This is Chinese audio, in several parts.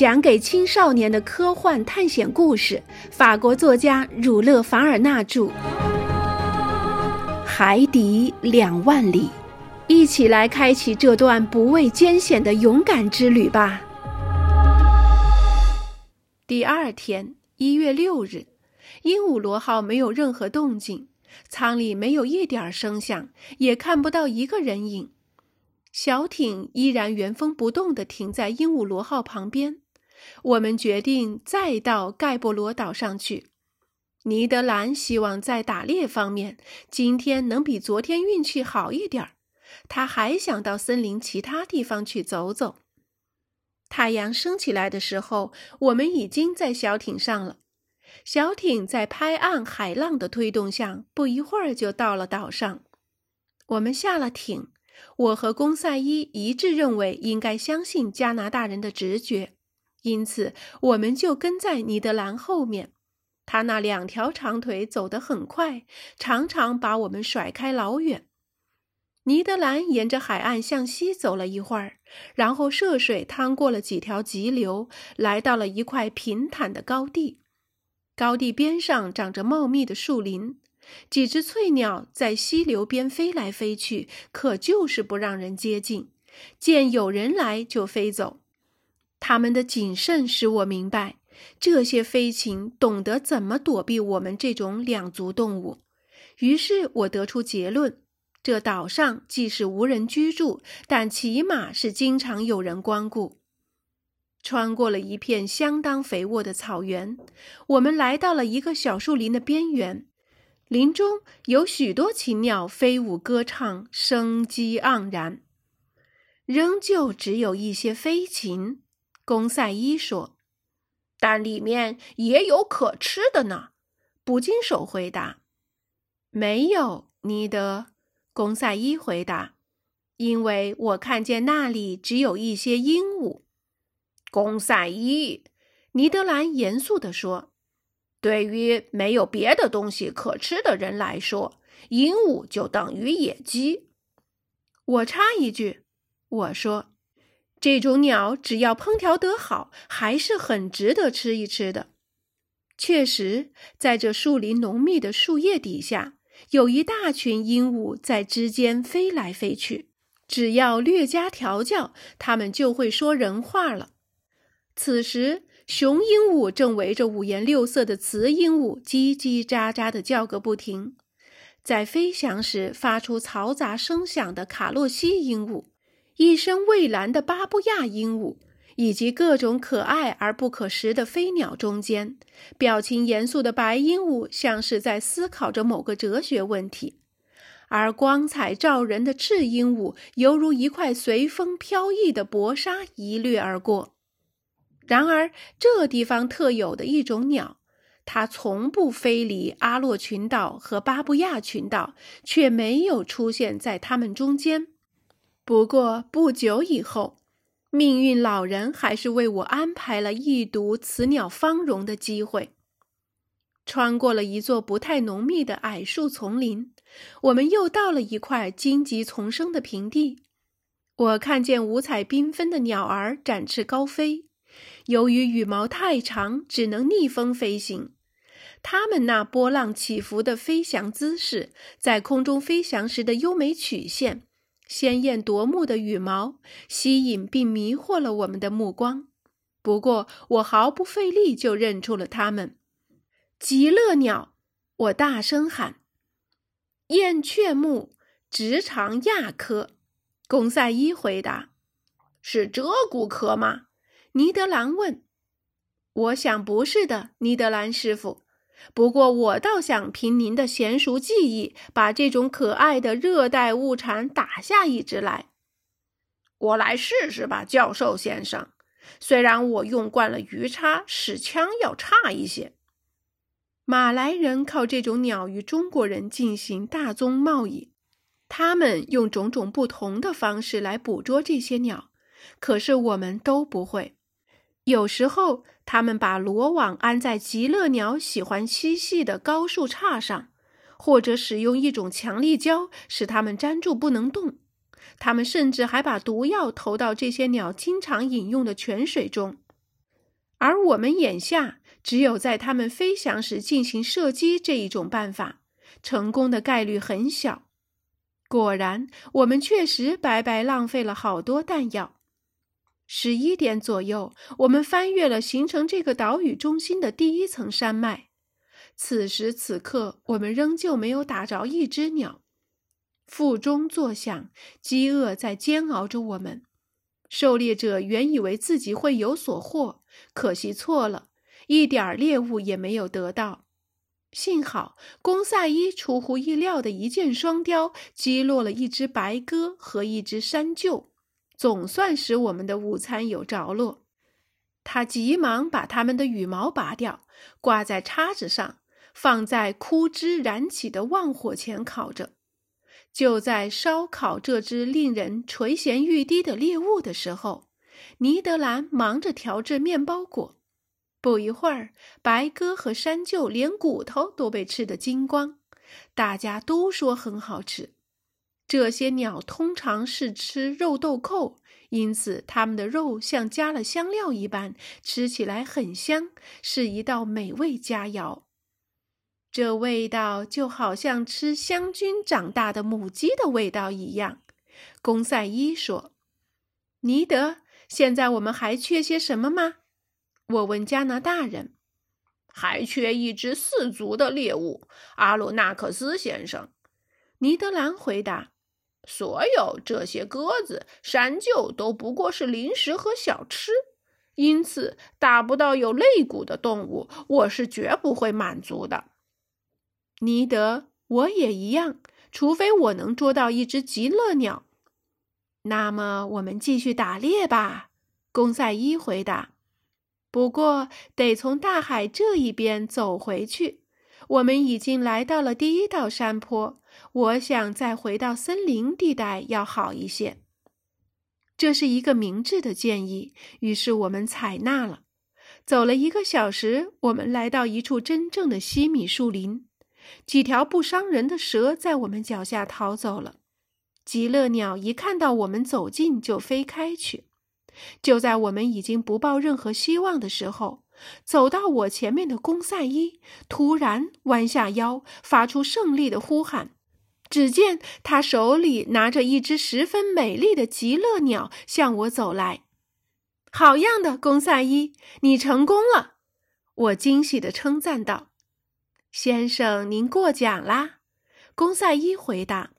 讲给青少年的科幻探险故事，法国作家儒勒·凡尔纳著，《海底两万里》，一起来开启这段不畏艰险的勇敢之旅吧。第二天，一月六日，鹦鹉螺号没有任何动静，舱里没有一点声响，也看不到一个人影。小艇依然原封不动地停在鹦鹉螺号旁边。我们决定再到盖博罗岛上去。尼德兰希望在打猎方面今天能比昨天运气好一点儿。他还想到森林其他地方去走走。太阳升起来的时候，我们已经在小艇上了。小艇在拍岸海浪的推动下，不一会儿就到了岛上。我们下了艇。我和公赛伊一致认为应该相信加拿大人的直觉，因此我们就跟在尼德兰后面。他那两条长腿走得很快，常常把我们甩开老远。尼德兰沿着海岸向西走了一会儿，然后涉水趟过了几条急流，来到了一块平坦的高地。高地边上长着茂密的树林。几只翠鸟在溪流边飞来飞去，可就是不让人接近。见有人来就飞走。他们的谨慎使我明白，这些飞禽懂得怎么躲避我们这种两足动物。于是我得出结论：这岛上即使无人居住，但起码是经常有人光顾。穿过了一片相当肥沃的草原，我们来到了一个小树林的边缘。林中有许多禽鸟飞舞歌唱，生机盎然。仍旧只有一些飞禽，公赛伊说：“但里面也有可吃的呢。”捕鲸手回答：“没有，尼德。”公赛伊回答：“因为我看见那里只有一些鹦鹉。”公赛伊，尼德兰严肃地说。对于没有别的东西可吃的人来说，鹦鹉就等于野鸡。我插一句，我说，这种鸟只要烹调得好，还是很值得吃一吃的。确实，在这树林浓密的树叶底下，有一大群鹦鹉在枝间飞来飞去。只要略加调教，它们就会说人话了。此时。雄鹦鹉正围着五颜六色的雌鹦鹉叽叽喳喳地叫个不停，在飞翔时发出嘈杂声响的卡洛西鹦鹉，一身蔚蓝的巴布亚鹦鹉，以及各种可爱而不可食的飞鸟中间，表情严肃的白鹦鹉像是在思考着某个哲学问题，而光彩照人的赤鹦鹉犹如一块随风飘逸的薄纱一掠而过。然而，这地方特有的一种鸟，它从不飞离阿洛群岛和巴布亚群岛，却没有出现在它们中间。不过不久以后，命运老人还是为我安排了一睹此鸟芳容的机会。穿过了一座不太浓密的矮树丛林，我们又到了一块荆棘丛生的平地。我看见五彩缤纷的鸟儿展翅高飞。由于羽毛太长，只能逆风飞行。它们那波浪起伏的飞翔姿势，在空中飞翔时的优美曲线、鲜艳夺目的羽毛，吸引并迷惑了我们的目光。不过，我毫不费力就认出了它们——极乐鸟。我大声喊：“燕雀目，直肠亚科。”贡赛伊回答：“是鹧鸪科吗？”尼德兰问：“我想不是的，尼德兰师傅。不过我倒想凭您的娴熟技艺，把这种可爱的热带物产打下一只来。我来试试吧，教授先生。虽然我用惯了鱼叉，使枪要差一些。马来人靠这种鸟与中国人进行大宗贸易，他们用种种不同的方式来捕捉这些鸟，可是我们都不会。”有时候，他们把罗网安在极乐鸟喜欢栖息的高树杈上，或者使用一种强力胶使它们粘住不能动。他们甚至还把毒药投到这些鸟经常饮用的泉水中。而我们眼下只有在它们飞翔时进行射击这一种办法，成功的概率很小。果然，我们确实白白浪费了好多弹药。十一点左右，我们翻越了形成这个岛屿中心的第一层山脉。此时此刻，我们仍旧没有打着一只鸟。腹中作响，饥饿在煎熬着我们。狩猎者原以为自己会有所获，可惜错了，一点猎物也没有得到。幸好，公赛伊出乎意料的一箭双雕，击落了一只白鸽和一只山鹫，总算使我们的午餐有着落。他急忙把它们的羽毛拔掉，挂在叉子上，放在枯枝燃起的旺火前烤着。就在烧烤这只令人垂涎欲滴的猎物的时候，尼德兰忙着调制面包果。不一会儿，白鸽和山鹫连骨头都被吃得精光，大家都说很好吃。这些鸟通常是吃肉豆蔻，因此它们的肉像加了香料一般，吃起来很香，是一道美味佳肴。这味道就好像吃香菌长大的母鸡的味道一样，公赛伊说：“尼德，现在我们还缺些什么吗？”我问加拿大人：“还缺一只四足的猎物。”阿鲁纳克斯先生，尼德兰回答：“所有这些鸽子、山鹫都不过是零食和小吃，因此打不到有肋骨的动物，我是绝不会满足的。”尼德，我也一样，除非我能捉到一只极乐鸟。那么，我们继续打猎吧。”公赛伊回答。“不过，得从大海这一边走回去。我们已经来到了第一道山坡，我想再回到森林地带要好一些。”这是一个明智的建议，于是我们采纳了。走了一个小时，我们来到一处真正的西米树林。几条不伤人的蛇在我们脚下逃走了。极乐鸟一看到我们走近，就飞开去。就在我们已经不抱任何希望的时候，走到我前面的公赛伊突然弯下腰，发出胜利的呼喊。只见他手里拿着一只十分美丽的极乐鸟向我走来。好样的，公赛伊，你成功了！我惊喜地称赞道。先生，您过奖啦。”公赛伊回答。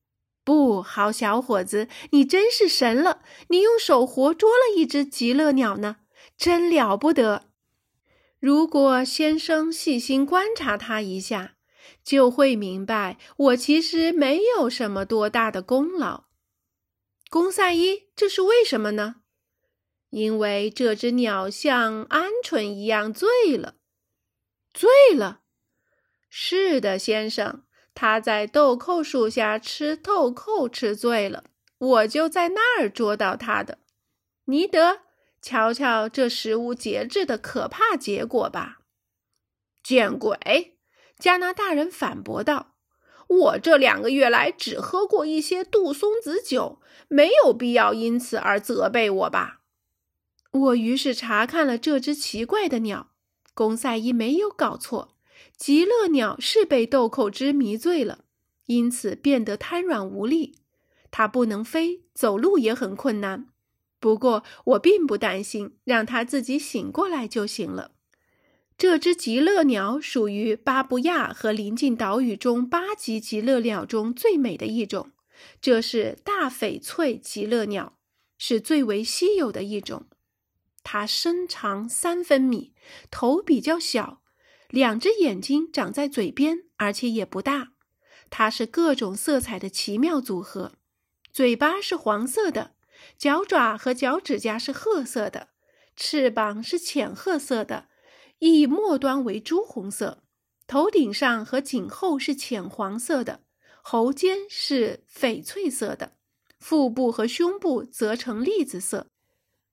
“不好，小伙子，你真是神了！你用手活捉了一只极乐鸟呢，真了不得。如果先生细心观察它一下，就会明白我其实没有什么多大的功劳。”公赛伊，这是为什么呢？因为这只鸟像鹌鹑一样醉了，醉了。是的，先生，他在豆蔻树下吃豆蔻吃醉了，我就在那儿捉到他的。尼德，瞧瞧这食无节制的可怕结果吧！见鬼！加拿大人反驳道：“我这两个月来只喝过一些杜松子酒，没有必要因此而责备我吧？”我于是查看了这只奇怪的鸟，公赛伊没有搞错。极乐鸟是被豆蔻汁迷醉了，因此变得瘫软无力。它不能飞，走路也很困难。不过我并不担心，让它自己醒过来就行了。这只极乐鸟属于巴布亚和邻近岛屿中八级极乐鸟中最美的一种。这是大翡翠极乐鸟，是最为稀有的一种。它身长三分米，头比较小。两只眼睛长在嘴边，而且也不大。它是各种色彩的奇妙组合。嘴巴是黄色的，脚爪和脚趾甲是褐色的，翅膀是浅褐色的，翼末端为朱红色。头顶上和颈后是浅黄色的，喉尖是翡翠色的，腹部和胸部则呈栗子色。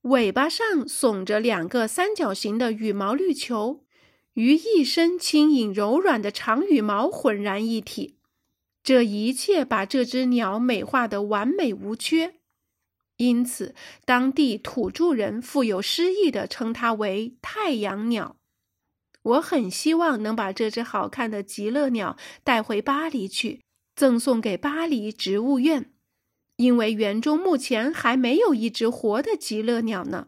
尾巴上耸着两个三角形的羽毛绿球。与一身轻盈柔软的长羽毛浑然一体，这一切把这只鸟美化的完美无缺。因此当地土著人富有诗意地称它为“太阳鸟”。我很希望能把这只好看的极乐鸟带回巴黎去，赠送给巴黎植物院，因为园中目前还没有一只活的极乐鸟呢。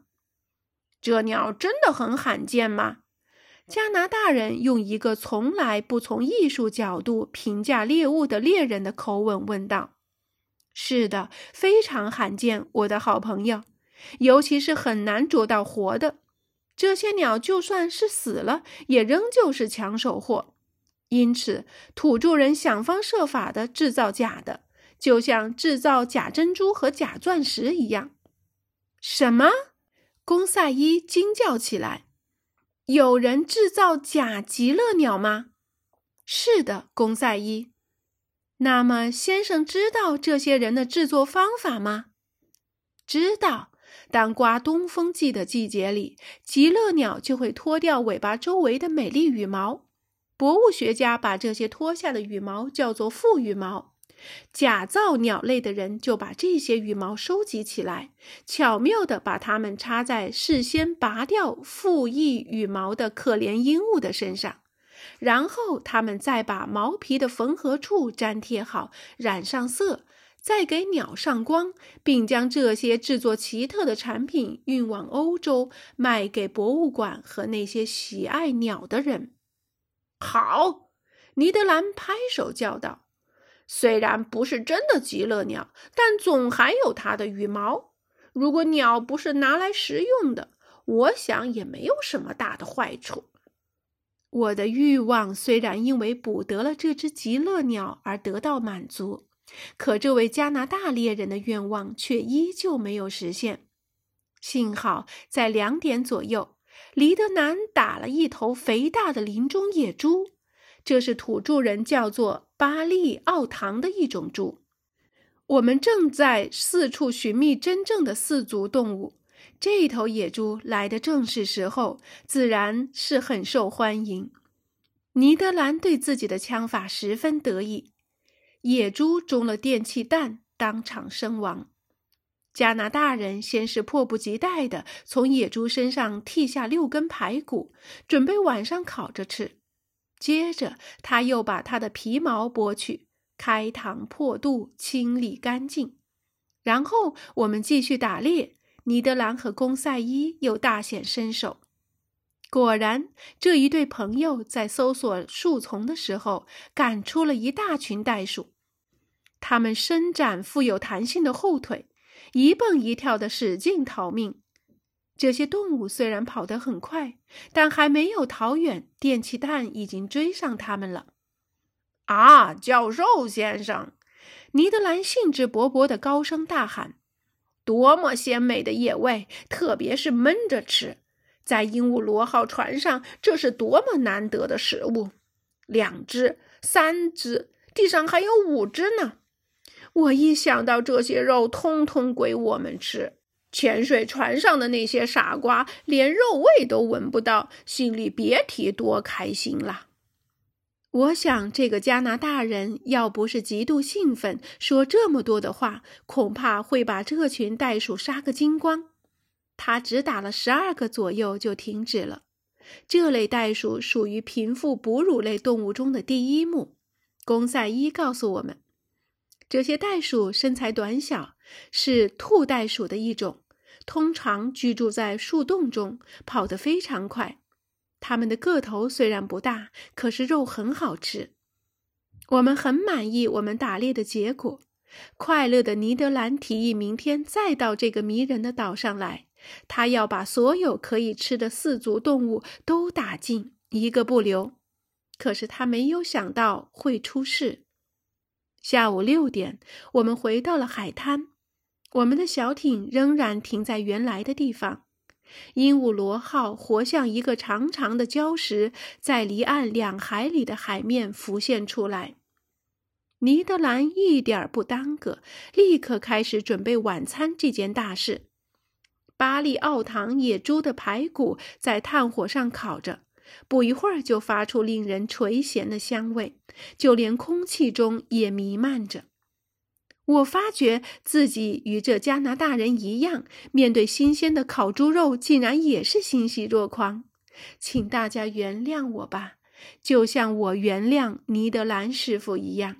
这鸟真的很罕见吗？加拿大人用一个从来不从艺术角度评价猎物的猎人的口吻问道：“是的，非常罕见，我的好朋友，尤其是很难捉到活的。”这些鸟就算是死了，也仍旧是抢手货。因此，土著人想方设法的制造假的，就像制造假珍珠和假钻石一样。什么？公赛伊惊叫起来：“有人制造假极乐鸟吗？”“是的，公赛伊。”“那么，先生知道这些人的制作方法吗？”“知道。”当刮东风季的季节里，极乐鸟就会脱掉尾巴周围的美丽羽毛。博物学家把这些脱下的羽毛叫做复羽毛。假造鸟类的人就把这些羽毛收集起来，巧妙地把它们插在事先拔掉复翼羽毛的可怜鹦鹉的身上，然后他们再把毛皮的缝合处粘贴好，染上色。再给鸟上光，并将这些制作奇特的产品运往欧洲，卖给博物馆和那些喜爱鸟的人。好，尼德兰拍手叫道：“虽然不是真的极乐鸟，但总还有它的羽毛。如果鸟不是拿来食用的，我想也没有什么大的坏处。我的欲望虽然因为捕得了这只极乐鸟而得到满足。”可这位加拿大猎人的愿望却依旧没有实现。幸好在两点左右，黎德南打了一头肥大的林中野猪，这是土著人叫做巴利奥唐的一种猪。我们正在四处寻觅真正的四足动物，这头野猪来的正是时候，自然是很受欢迎。尼德兰对自己的枪法十分得意。野猪中了电气弹，当场身亡。加拿大人先是迫不及待地从野猪身上剔下六根排骨，准备晚上烤着吃。接着，他又把它的皮毛剥去，开膛破肚，清理干净。然后我们继续打猎。尼德兰和公赛伊又大显身手。果然，这一对朋友在搜索树丛的时候，赶出了一大群袋鼠。它们伸展富有弹性的后腿，一蹦一跳的使劲逃命。这些动物虽然跑得很快，但还没有逃远，电气弹已经追上它们了。啊，教授先生！尼德兰兴致勃勃地高声大喊：“多么鲜美的野味，特别是焖着吃，在鹦鹉螺号船上，这是多么难得的食物！两只，三只，地上还有五只呢！”我一想到这些肉通通归我们吃，潜水船上的那些傻瓜连肉味都闻不到，心里别提多开心了。我想，这个加拿大人要不是极度兴奋，说这么多的话，恐怕会把这群袋鼠杀个精光。他只打了十二个左右就停止了。这类袋鼠属于贫富哺乳类动物中的第一目。公赛伊告诉我们。这些袋鼠身材短小，是兔袋鼠的一种，通常居住在树洞中，跑得非常快。它们的个头虽然不大，可是肉很好吃。我们很满意我们打猎的结果。快乐的尼德兰提议明天再到这个迷人的岛上来，他要把所有可以吃的四足动物都打尽，一个不留。可是他没有想到会出事。下午六点，我们回到了海滩。我们的小艇仍然停在原来的地方。鹦鹉螺号活像一个长长的礁石，在离岸两海里的海面浮现出来。尼德兰一点不耽搁，立刻开始准备晚餐这件大事。巴利奥唐野猪的排骨在炭火上烤着。不一会儿就发出令人垂涎的香味，就连空气中也弥漫着。我发觉自己与这加拿大人一样，面对新鲜的烤猪肉，竟然也是欣喜若狂。请大家原谅我吧，就像我原谅尼德兰师傅一样。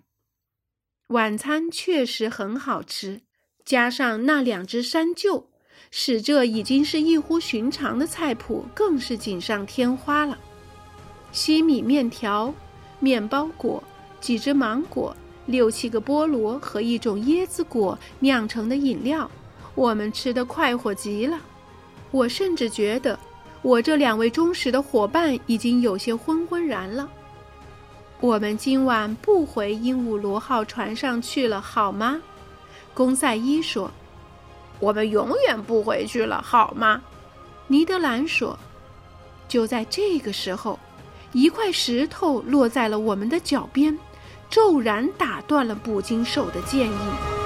晚餐确实很好吃，加上那两只山鹫，使这已经是异乎寻常的菜谱更是锦上添花了。西米面条、面包果、几只芒果。六七个菠萝和一种椰子果酿成的饮料，我们吃得快活极了。我甚至觉得，我这两位忠实的伙伴已经有些昏昏然了。我们今晚不回鹦鹉螺号船上去了，好吗？公赛伊说：“我们永远不回去了，好吗？”尼德兰说：“就在这个时候，一块石头落在了我们的脚边。”骤然打断了捕鲸兽的建议。